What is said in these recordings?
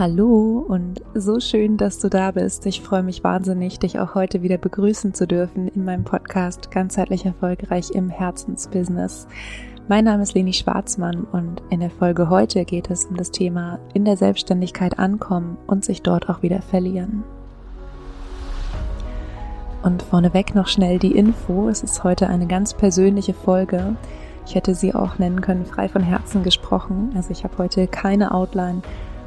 Hallo und so schön, dass du da bist. Ich freue mich wahnsinnig, dich auch heute wieder begrüßen zu dürfen in meinem Podcast Ganzheitlich Erfolgreich im Herzensbusiness. Mein Name ist Leni Schwarzmann und in der Folge heute geht es um das Thema in der Selbstständigkeit ankommen und sich dort auch wieder verlieren. Und vorneweg noch schnell die Info. Es ist heute eine ganz persönliche Folge. Ich hätte sie auch nennen können, frei von Herzen gesprochen. Also ich habe heute keine Outline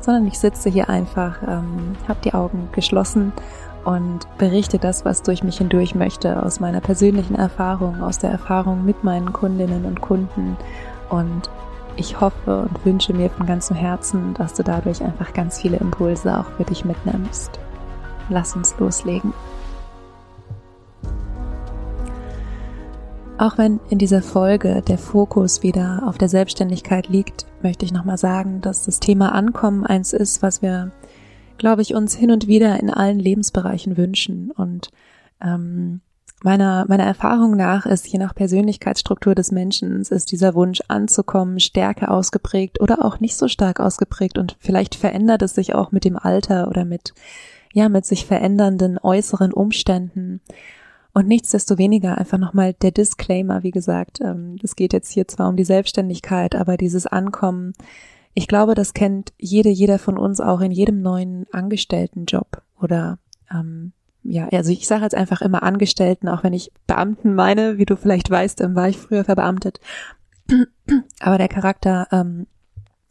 sondern ich sitze hier einfach, ähm, habe die Augen geschlossen und berichte das, was durch mich hindurch möchte, aus meiner persönlichen Erfahrung, aus der Erfahrung mit meinen Kundinnen und Kunden. Und ich hoffe und wünsche mir von ganzem Herzen, dass du dadurch einfach ganz viele Impulse auch für dich mitnimmst. Lass uns loslegen. Auch wenn in dieser Folge der Fokus wieder auf der Selbstständigkeit liegt, möchte ich nochmal sagen, dass das Thema Ankommen eins ist, was wir, glaube ich, uns hin und wieder in allen Lebensbereichen wünschen. Und ähm, meiner, meiner Erfahrung nach ist, je nach Persönlichkeitsstruktur des Menschen, ist dieser Wunsch anzukommen stärker ausgeprägt oder auch nicht so stark ausgeprägt und vielleicht verändert es sich auch mit dem Alter oder mit, ja, mit sich verändernden äußeren Umständen. Und nichtsdestoweniger einfach nochmal der Disclaimer, wie gesagt, ähm, es geht jetzt hier zwar um die Selbstständigkeit, aber dieses Ankommen, ich glaube, das kennt jede, jeder von uns auch in jedem neuen Angestelltenjob oder ähm, ja, also ich sage jetzt einfach immer Angestellten, auch wenn ich Beamten meine, wie du vielleicht weißt, ähm, war ich früher verbeamtet. Aber der Charakter ähm,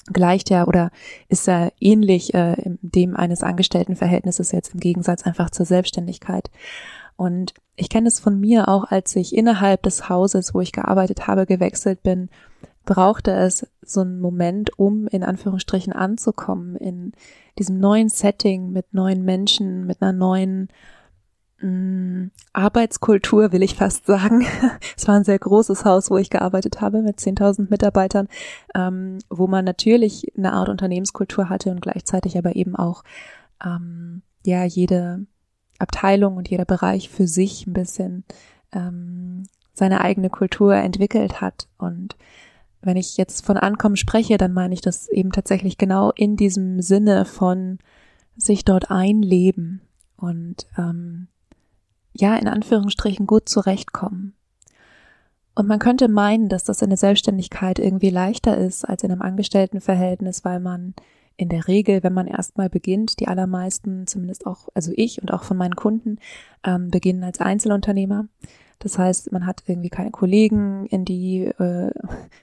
gleicht ja oder ist ja ähnlich äh, dem eines Angestelltenverhältnisses jetzt im Gegensatz einfach zur Selbstständigkeit. Und ich kenne es von mir auch, als ich innerhalb des Hauses, wo ich gearbeitet habe, gewechselt bin, brauchte es so einen Moment, um in Anführungsstrichen anzukommen in diesem neuen Setting mit neuen Menschen, mit einer neuen mh, mm, Arbeitskultur, will ich fast sagen. es war ein sehr großes Haus, wo ich gearbeitet habe mit 10.000 Mitarbeitern, ähm, wo man natürlich eine Art Unternehmenskultur hatte und gleichzeitig aber eben auch ähm, ja jede Abteilung und jeder Bereich für sich ein bisschen ähm, seine eigene Kultur entwickelt hat. Und wenn ich jetzt von Ankommen spreche, dann meine ich das eben tatsächlich genau in diesem Sinne von sich dort einleben und ähm, ja, in Anführungsstrichen gut zurechtkommen. Und man könnte meinen, dass das in der Selbstständigkeit irgendwie leichter ist als in einem Angestelltenverhältnis, weil man in der Regel, wenn man erstmal beginnt, die allermeisten, zumindest auch, also ich und auch von meinen Kunden, ähm, beginnen als Einzelunternehmer. Das heißt, man hat irgendwie keine Kollegen, in die, äh,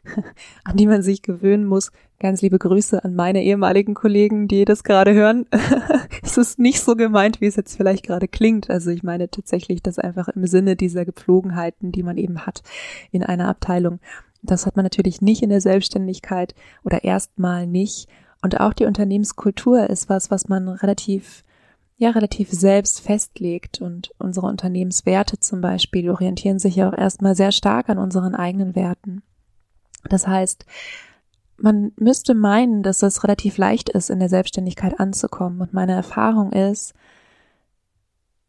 an die man sich gewöhnen muss. Ganz liebe Grüße an meine ehemaligen Kollegen, die das gerade hören. es ist nicht so gemeint, wie es jetzt vielleicht gerade klingt. Also ich meine tatsächlich das einfach im Sinne dieser Gepflogenheiten, die man eben hat in einer Abteilung. Das hat man natürlich nicht in der Selbstständigkeit oder erstmal nicht. Und auch die Unternehmenskultur ist was, was man relativ, ja, relativ selbst festlegt. Und unsere Unternehmenswerte zum Beispiel orientieren sich ja auch erstmal sehr stark an unseren eigenen Werten. Das heißt, man müsste meinen, dass es relativ leicht ist, in der Selbstständigkeit anzukommen. Und meine Erfahrung ist,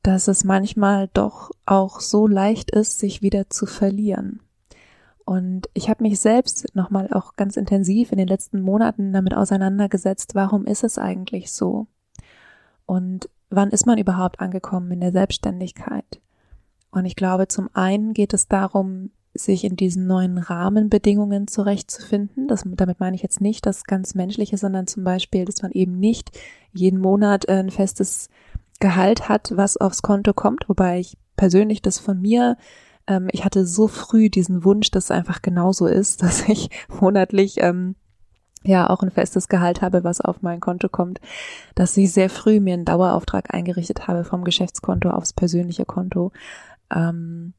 dass es manchmal doch auch so leicht ist, sich wieder zu verlieren. Und ich habe mich selbst nochmal auch ganz intensiv in den letzten Monaten damit auseinandergesetzt, warum ist es eigentlich so? Und wann ist man überhaupt angekommen in der Selbstständigkeit? Und ich glaube, zum einen geht es darum, sich in diesen neuen Rahmenbedingungen zurechtzufinden. Das, damit meine ich jetzt nicht das ganz Menschliche, sondern zum Beispiel, dass man eben nicht jeden Monat ein festes Gehalt hat, was aufs Konto kommt, wobei ich persönlich das von mir ähm, ich hatte so früh diesen Wunsch, dass es einfach genauso ist, dass ich monatlich ähm, ja auch ein festes Gehalt habe, was auf mein Konto kommt, dass ich sehr früh mir einen Dauerauftrag eingerichtet habe vom Geschäftskonto aufs persönliche Konto. Ähm,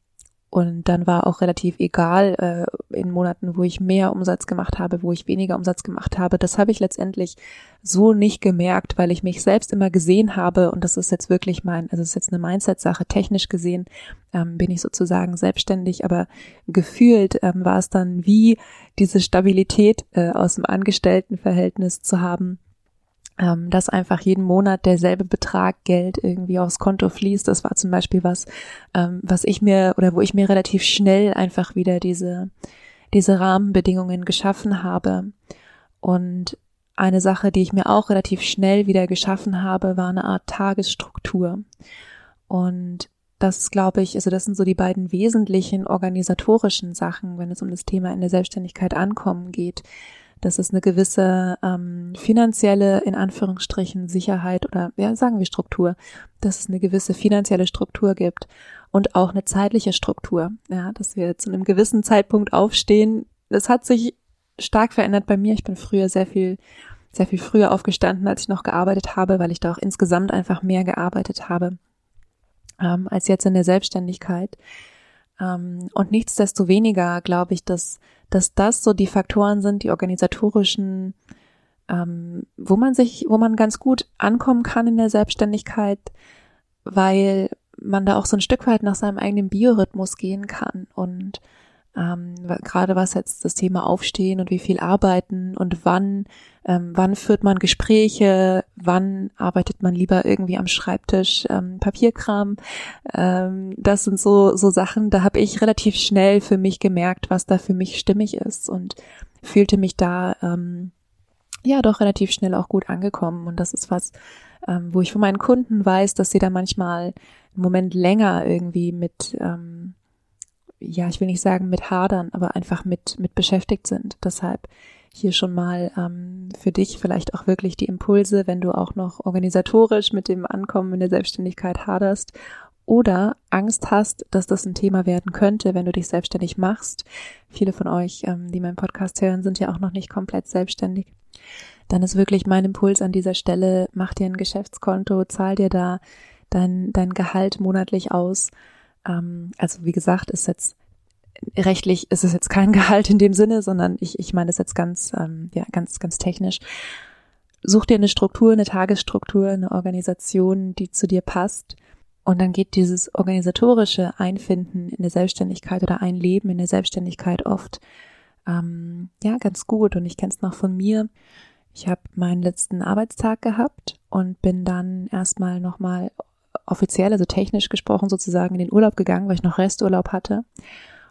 und dann war auch relativ egal äh, in Monaten, wo ich mehr Umsatz gemacht habe, wo ich weniger Umsatz gemacht habe. Das habe ich letztendlich so nicht gemerkt, weil ich mich selbst immer gesehen habe. Und das ist jetzt wirklich mein, also es ist jetzt eine Mindset-Sache. Technisch gesehen ähm, bin ich sozusagen selbstständig, aber gefühlt ähm, war es dann wie diese Stabilität äh, aus dem Angestelltenverhältnis zu haben ähm, dass einfach jeden Monat derselbe Betrag Geld irgendwie aufs Konto fließt. Das war zum Beispiel was, ähm, was ich mir oder wo ich mir relativ schnell einfach wieder diese, diese Rahmenbedingungen geschaffen habe. Und eine Sache, die ich mir auch relativ schnell wieder geschaffen habe, war eine Art Tagesstruktur. Und das glaube ich, also das sind so die beiden wesentlichen organisatorischen Sachen, wenn es um das Thema in der Selbstständigkeit ankommen geht. Dass es eine gewisse ähm, finanzielle, in Anführungsstrichen, Sicherheit oder ja, sagen wir Struktur, dass es eine gewisse finanzielle Struktur gibt und auch eine zeitliche Struktur. Ja, dass wir zu einem gewissen Zeitpunkt aufstehen. Das hat sich stark verändert bei mir. Ich bin früher sehr viel, sehr viel früher aufgestanden, als ich noch gearbeitet habe, weil ich da auch insgesamt einfach mehr gearbeitet habe ähm, als jetzt in der Selbstständigkeit. Ähm, und nichtsdestoweniger glaube ich, dass, dass das so die Faktoren sind, die organisatorischen, ähm, wo man sich, wo man ganz gut ankommen kann in der Selbstständigkeit, weil man da auch so ein Stück weit nach seinem eigenen Biorhythmus gehen kann. Und ähm, gerade was jetzt das Thema Aufstehen und wie viel arbeiten und wann, ähm, wann führt man Gespräche, wann arbeitet man lieber irgendwie am Schreibtisch, ähm, Papierkram. Ähm, das sind so, so Sachen, da habe ich relativ schnell für mich gemerkt, was da für mich stimmig ist und fühlte mich da ähm, ja doch relativ schnell auch gut angekommen. Und das ist was, ähm, wo ich von meinen Kunden weiß, dass sie da manchmal einen Moment länger irgendwie mit ähm, ja, ich will nicht sagen mit hadern, aber einfach mit, mit beschäftigt sind. Deshalb hier schon mal ähm, für dich vielleicht auch wirklich die Impulse, wenn du auch noch organisatorisch mit dem Ankommen in der Selbstständigkeit haderst oder Angst hast, dass das ein Thema werden könnte, wenn du dich selbstständig machst. Viele von euch, ähm, die meinen Podcast hören, sind ja auch noch nicht komplett selbstständig. Dann ist wirklich mein Impuls an dieser Stelle, mach dir ein Geschäftskonto, zahl dir da dein, dein Gehalt monatlich aus ähm, also wie gesagt, ist jetzt rechtlich ist es jetzt kein Gehalt in dem Sinne, sondern ich, ich meine das jetzt ganz, ähm, ja, ganz, ganz technisch. Such dir eine Struktur, eine Tagesstruktur, eine Organisation, die zu dir passt. Und dann geht dieses organisatorische Einfinden in der Selbstständigkeit oder Einleben in der Selbstständigkeit oft ähm, ja ganz gut. Und ich kenne es noch von mir. Ich habe meinen letzten Arbeitstag gehabt und bin dann erstmal nochmal offiziell, also technisch gesprochen sozusagen in den Urlaub gegangen, weil ich noch Resturlaub hatte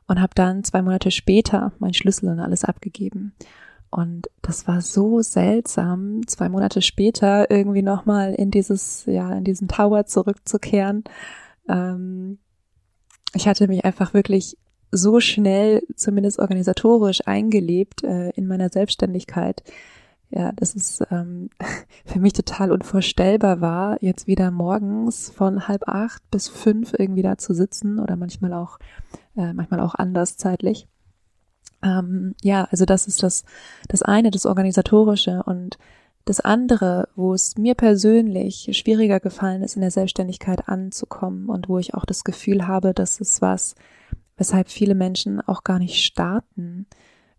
und habe dann zwei Monate später meinen Schlüssel und alles abgegeben. Und das war so seltsam, zwei Monate später irgendwie nochmal in dieses, ja, in diesen Tower zurückzukehren. Ähm, ich hatte mich einfach wirklich so schnell, zumindest organisatorisch, eingelebt äh, in meiner Selbstständigkeit, ja, dass es ähm, für mich total unvorstellbar war, jetzt wieder morgens von halb acht bis fünf irgendwie da zu sitzen oder manchmal auch, äh, manchmal auch anders zeitlich. Ähm, ja, also das ist das, das eine, das Organisatorische und das andere, wo es mir persönlich schwieriger gefallen ist, in der Selbstständigkeit anzukommen und wo ich auch das Gefühl habe, dass es was, weshalb viele Menschen auch gar nicht starten,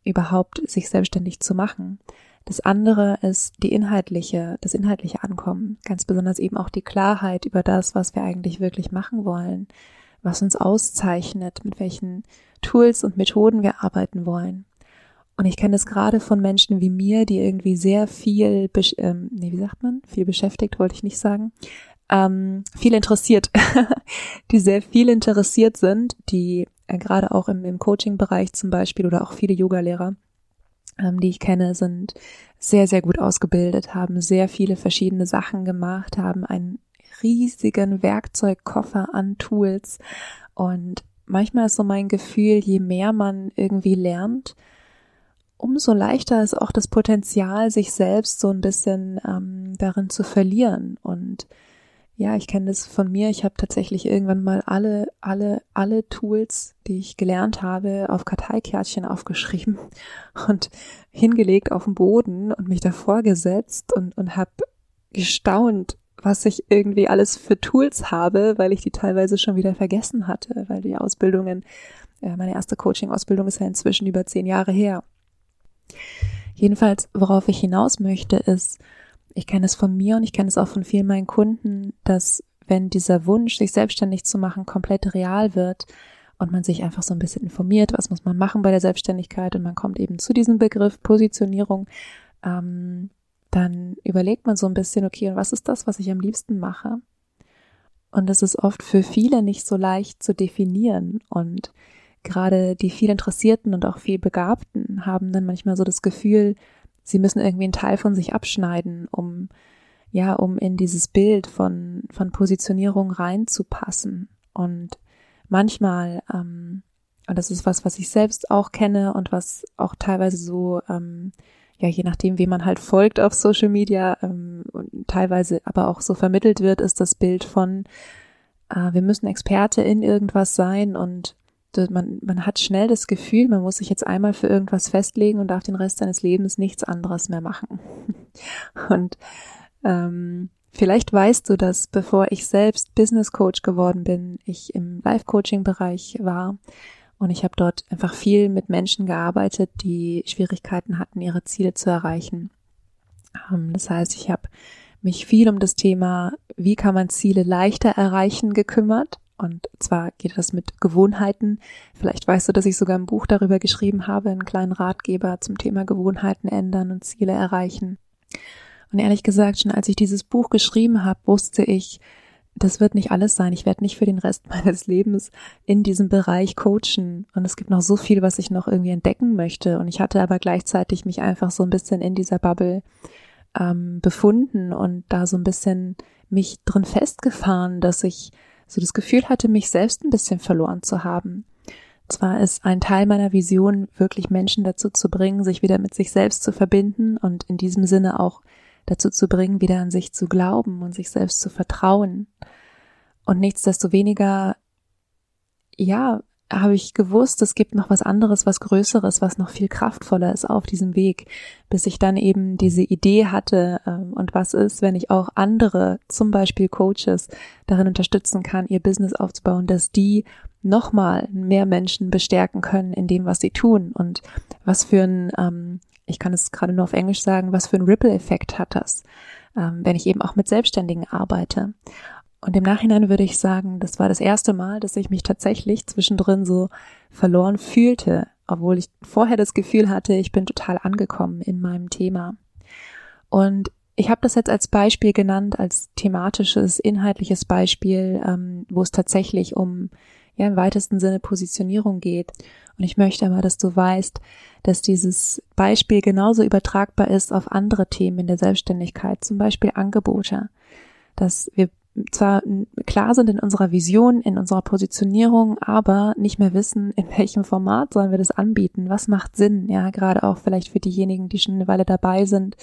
überhaupt sich selbstständig zu machen das andere ist die inhaltliche, das inhaltliche Ankommen, ganz besonders eben auch die Klarheit über das, was wir eigentlich wirklich machen wollen, was uns auszeichnet, mit welchen Tools und Methoden wir arbeiten wollen. Und ich kenne es gerade von Menschen wie mir, die irgendwie sehr viel, ähm, nee, wie sagt man, viel beschäftigt, wollte ich nicht sagen, ähm, viel interessiert, die sehr viel interessiert sind, die äh, gerade auch im, im Coaching-Bereich zum Beispiel oder auch viele Yoga-Lehrer, ähm, die ich kenne, sind sehr, sehr gut ausgebildet, haben sehr viele verschiedene Sachen gemacht, haben einen riesigen Werkzeugkoffer an Tools. Und manchmal ist so mein Gefühl, je mehr man irgendwie lernt, umso leichter ist auch das Potenzial, sich selbst so ein bisschen ähm, darin zu verlieren und ja, ich kenne das von mir. Ich habe tatsächlich irgendwann mal alle, alle, alle Tools, die ich gelernt habe, auf Karteikärtchen aufgeschrieben und hingelegt auf den Boden und mich davor gesetzt und, und habe gestaunt, was ich irgendwie alles für Tools habe, weil ich die teilweise schon wieder vergessen hatte, weil die Ausbildungen, äh, meine erste Coaching-Ausbildung ist ja inzwischen über zehn Jahre her. Jedenfalls, worauf ich hinaus möchte, ist, ich kenne es von mir und ich kenne es auch von vielen meinen Kunden, dass wenn dieser Wunsch, sich selbstständig zu machen, komplett real wird und man sich einfach so ein bisschen informiert, was muss man machen bei der Selbstständigkeit und man kommt eben zu diesem Begriff Positionierung, ähm, dann überlegt man so ein bisschen, okay, und was ist das, was ich am liebsten mache? Und das ist oft für viele nicht so leicht zu definieren und gerade die viel Interessierten und auch viel Begabten haben dann manchmal so das Gefühl, sie müssen irgendwie einen Teil von sich abschneiden, um ja, um in dieses Bild von von Positionierung reinzupassen. Und manchmal, ähm, und das ist was, was ich selbst auch kenne und was auch teilweise so ähm, ja, je nachdem, wie man halt folgt auf Social Media, ähm, teilweise aber auch so vermittelt wird, ist das Bild von, äh, wir müssen Experte in irgendwas sein und man, man hat schnell das Gefühl, man muss sich jetzt einmal für irgendwas festlegen und darf den Rest seines Lebens nichts anderes mehr machen. und ähm, vielleicht weißt du, dass bevor ich selbst Business Coach geworden bin, ich im Life-Coaching-Bereich war und ich habe dort einfach viel mit Menschen gearbeitet, die Schwierigkeiten hatten, ihre Ziele zu erreichen. Ähm, das heißt, ich habe mich viel um das Thema, wie kann man Ziele leichter erreichen, gekümmert. Und zwar geht das mit Gewohnheiten. Vielleicht weißt du, dass ich sogar ein Buch darüber geschrieben habe, einen kleinen Ratgeber zum Thema Gewohnheiten ändern und Ziele erreichen. Und ehrlich gesagt, schon als ich dieses Buch geschrieben habe, wusste ich, das wird nicht alles sein. Ich werde nicht für den Rest meines Lebens in diesem Bereich coachen. Und es gibt noch so viel, was ich noch irgendwie entdecken möchte. Und ich hatte aber gleichzeitig mich einfach so ein bisschen in dieser Bubble ähm, befunden und da so ein bisschen mich drin festgefahren, dass ich so das Gefühl hatte, mich selbst ein bisschen verloren zu haben. Zwar ist ein Teil meiner Vision, wirklich Menschen dazu zu bringen, sich wieder mit sich selbst zu verbinden und in diesem Sinne auch dazu zu bringen, wieder an sich zu glauben und sich selbst zu vertrauen. Und nichtsdestoweniger, ja, habe ich gewusst, es gibt noch was anderes, was Größeres, was noch viel kraftvoller ist auf diesem Weg, bis ich dann eben diese Idee hatte ähm, und was ist, wenn ich auch andere, zum Beispiel Coaches, darin unterstützen kann, ihr Business aufzubauen, dass die nochmal mehr Menschen bestärken können in dem, was sie tun und was für ein ähm, ich kann es gerade nur auf Englisch sagen, was für einen Ripple-Effekt hat das, ähm, wenn ich eben auch mit Selbstständigen arbeite. Und im Nachhinein würde ich sagen, das war das erste Mal, dass ich mich tatsächlich zwischendrin so verloren fühlte, obwohl ich vorher das Gefühl hatte, ich bin total angekommen in meinem Thema. Und ich habe das jetzt als Beispiel genannt, als thematisches, inhaltliches Beispiel, ähm, wo es tatsächlich um ja im weitesten Sinne Positionierung geht. Und ich möchte aber, dass du weißt, dass dieses Beispiel genauso übertragbar ist auf andere Themen in der Selbstständigkeit, zum Beispiel Angebote. Dass wir zwar klar sind in unserer Vision, in unserer Positionierung, aber nicht mehr wissen, in welchem Format sollen wir das anbieten, was macht Sinn, ja, gerade auch vielleicht für diejenigen, die schon eine Weile dabei sind,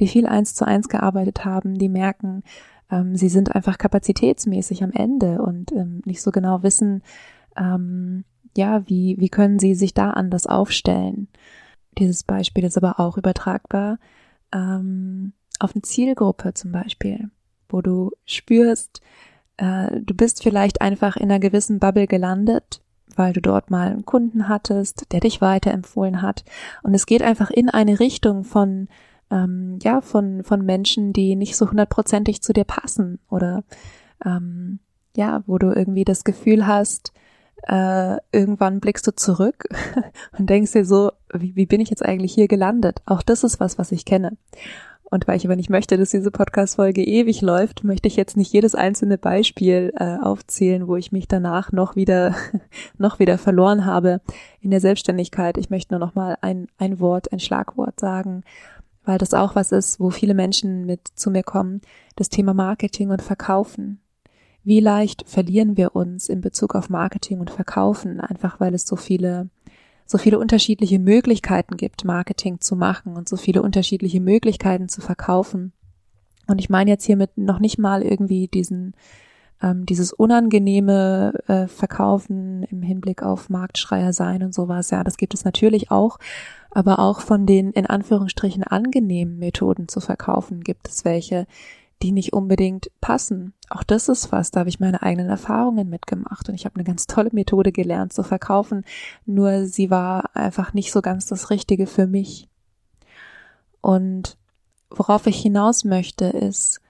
die viel eins zu eins gearbeitet haben, die merken, ähm, sie sind einfach kapazitätsmäßig am Ende und ähm, nicht so genau wissen, ähm, ja, wie, wie können sie sich da anders aufstellen. Dieses Beispiel ist aber auch übertragbar ähm, auf eine Zielgruppe zum Beispiel, wo du spürst, äh, du bist vielleicht einfach in einer gewissen Bubble gelandet, weil du dort mal einen Kunden hattest, der dich weiterempfohlen hat. Und es geht einfach in eine Richtung von ähm, ja, von, von Menschen, die nicht so hundertprozentig zu dir passen oder ähm, ja, wo du irgendwie das Gefühl hast, äh, irgendwann blickst du zurück und denkst dir so, wie, wie bin ich jetzt eigentlich hier gelandet? Auch das ist was, was ich kenne. Und weil ich aber nicht möchte, dass diese Podcast-Folge ewig läuft, möchte ich jetzt nicht jedes einzelne Beispiel äh, aufzählen, wo ich mich danach noch wieder, noch wieder verloren habe in der Selbstständigkeit. Ich möchte nur noch mal ein, ein Wort, ein Schlagwort sagen, weil das auch was ist, wo viele Menschen mit zu mir kommen, das Thema Marketing und Verkaufen. Wie leicht verlieren wir uns in Bezug auf Marketing und Verkaufen, einfach weil es so viele, so viele unterschiedliche Möglichkeiten gibt, Marketing zu machen und so viele unterschiedliche Möglichkeiten zu verkaufen. Und ich meine jetzt hiermit noch nicht mal irgendwie diesen, ähm, dieses unangenehme äh, Verkaufen im Hinblick auf Marktschreier sein und sowas. Ja, das gibt es natürlich auch aber auch von den in Anführungsstrichen angenehmen Methoden zu verkaufen gibt es welche, die nicht unbedingt passen. Auch das ist was, da habe ich meine eigenen Erfahrungen mitgemacht und ich habe eine ganz tolle Methode gelernt zu verkaufen, nur sie war einfach nicht so ganz das Richtige für mich. Und worauf ich hinaus möchte, ist,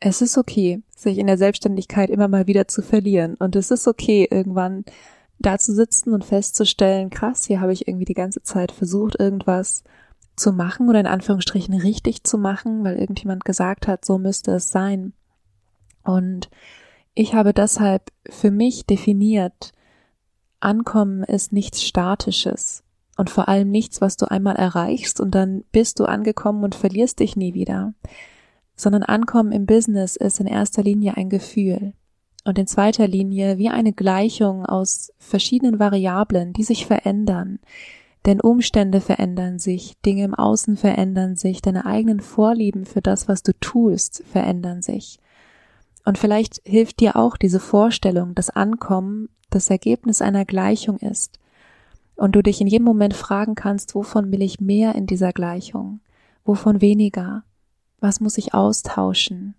es ist okay, sich in der Selbstständigkeit immer mal wieder zu verlieren und es ist okay, irgendwann da zu sitzen und festzustellen, krass, hier habe ich irgendwie die ganze Zeit versucht, irgendwas zu machen oder in Anführungsstrichen richtig zu machen, weil irgendjemand gesagt hat, so müsste es sein. Und ich habe deshalb für mich definiert, Ankommen ist nichts Statisches. und vor allem nichts, was du einmal erreichst und dann bist du angekommen und verlierst dich nie wieder, sondern Ankommen im Business ist in erster Linie ein Gefühl und in zweiter Linie wie eine Gleichung aus verschiedenen Variablen, die sich verändern. Denn Umstände verändern sich, Dinge im Außen verändern sich, deine eigenen Vorlieben für das, was du tust, verändern sich. Und vielleicht hilft dir auch diese Vorstellung, dass Ankommen das Ergebnis einer Gleichung ist und du dich in jedem Moment fragen kannst, wovon will ich mehr in dieser Gleichung? Wovon weniger? Was muss ich austauschen?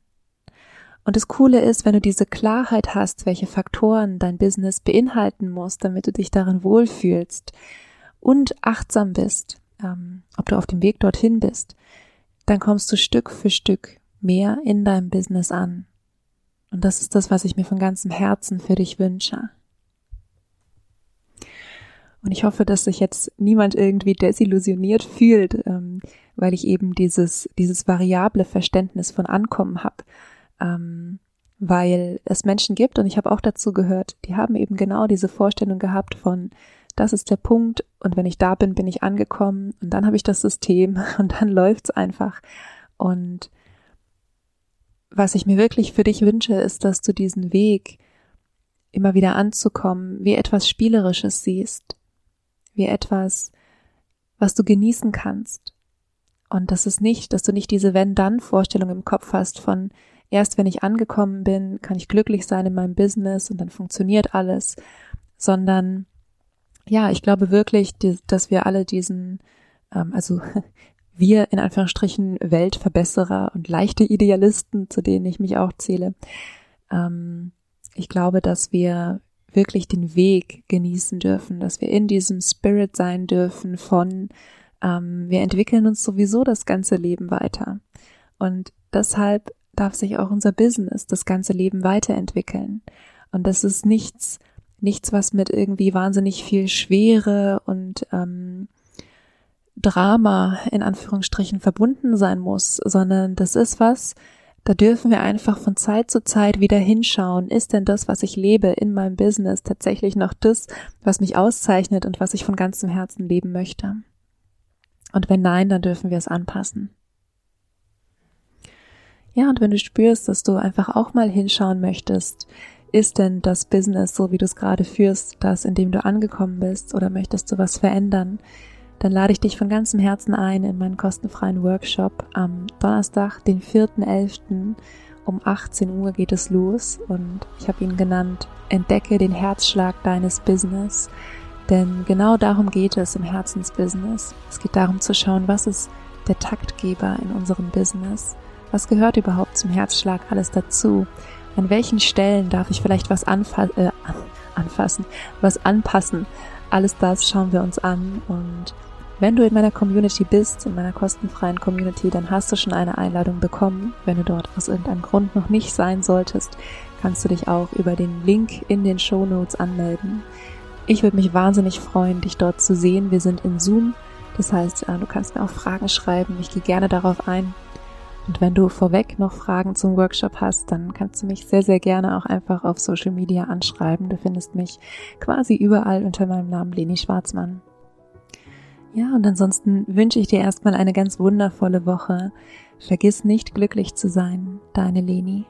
Und das Coole ist, wenn du diese Klarheit hast, welche Faktoren dein Business beinhalten muss, damit du dich darin wohlfühlst und achtsam bist, ähm, ob du auf dem Weg dorthin bist, dann kommst du Stück für Stück mehr in deinem Business an. Und das ist das, was ich mir von ganzem Herzen für dich wünsche. Und ich hoffe, dass sich jetzt niemand irgendwie desillusioniert fühlt, ähm, weil ich eben dieses, dieses variable Verständnis von Ankommen habe. Ähm, weil es Menschen gibt, und ich habe auch dazu gehört, die haben eben genau diese Vorstellung gehabt von, das ist der Punkt, und wenn ich da bin, bin ich angekommen, und dann habe ich das System, und dann läuft's einfach. Und was ich mir wirklich für dich wünsche, ist, dass du diesen Weg, immer wieder anzukommen, wie etwas Spielerisches siehst, wie etwas, was du genießen kannst. Und das ist nicht, dass du nicht diese Wenn-Dann-Vorstellung im Kopf hast von erst wenn ich angekommen bin, kann ich glücklich sein in meinem Business und dann funktioniert alles, sondern ja, ich glaube wirklich, dass wir alle diesen, ähm, also wir in Anführungsstrichen Weltverbesserer und leichte Idealisten, zu denen ich mich auch zähle, ähm, ich glaube, dass wir wirklich den Weg genießen dürfen, dass wir in diesem Spirit sein dürfen von, ähm, wir entwickeln uns sowieso das ganze Leben weiter. Und deshalb darf sich auch unser Business das ganze Leben weiterentwickeln. Und das ist nichts, nichts, was mit irgendwie wahnsinnig viel Schwere und ähm, Drama in Anführungsstrichen verbunden sein muss, sondern das ist was, da dürfen wir einfach von Zeit zu Zeit wieder hinschauen, ist denn das, was ich lebe in meinem Business tatsächlich noch das, was mich auszeichnet und was ich von ganzem Herzen leben möchte? Und wenn nein, dann dürfen wir es anpassen. Ja, und wenn du spürst, dass du einfach auch mal hinschauen möchtest, ist denn das Business, so wie du es gerade führst, das, in dem du angekommen bist, oder möchtest du was verändern? dann lade ich dich von ganzem Herzen ein in meinen kostenfreien Workshop am Donnerstag, den 4.11. um 18 Uhr geht es los und ich habe ihn genannt Entdecke den Herzschlag deines Business. Denn genau darum geht es im Herzensbusiness. Es geht darum zu schauen, was ist der Taktgeber in unserem Business? Was gehört überhaupt zum Herzschlag alles dazu? An welchen Stellen darf ich vielleicht was anfa äh, anfassen, was anpassen? Alles das schauen wir uns an und wenn du in meiner Community bist, in meiner kostenfreien Community, dann hast du schon eine Einladung bekommen. Wenn du dort aus irgendeinem Grund noch nicht sein solltest, kannst du dich auch über den Link in den Show Notes anmelden. Ich würde mich wahnsinnig freuen, dich dort zu sehen. Wir sind in Zoom. Das heißt, äh, du kannst mir auch Fragen schreiben. Ich gehe gerne darauf ein. Und wenn du vorweg noch Fragen zum Workshop hast, dann kannst du mich sehr, sehr gerne auch einfach auf Social Media anschreiben. Du findest mich quasi überall unter meinem Namen Leni Schwarzmann. Ja, und ansonsten wünsche ich dir erstmal eine ganz wundervolle Woche. Vergiss nicht glücklich zu sein, deine Leni.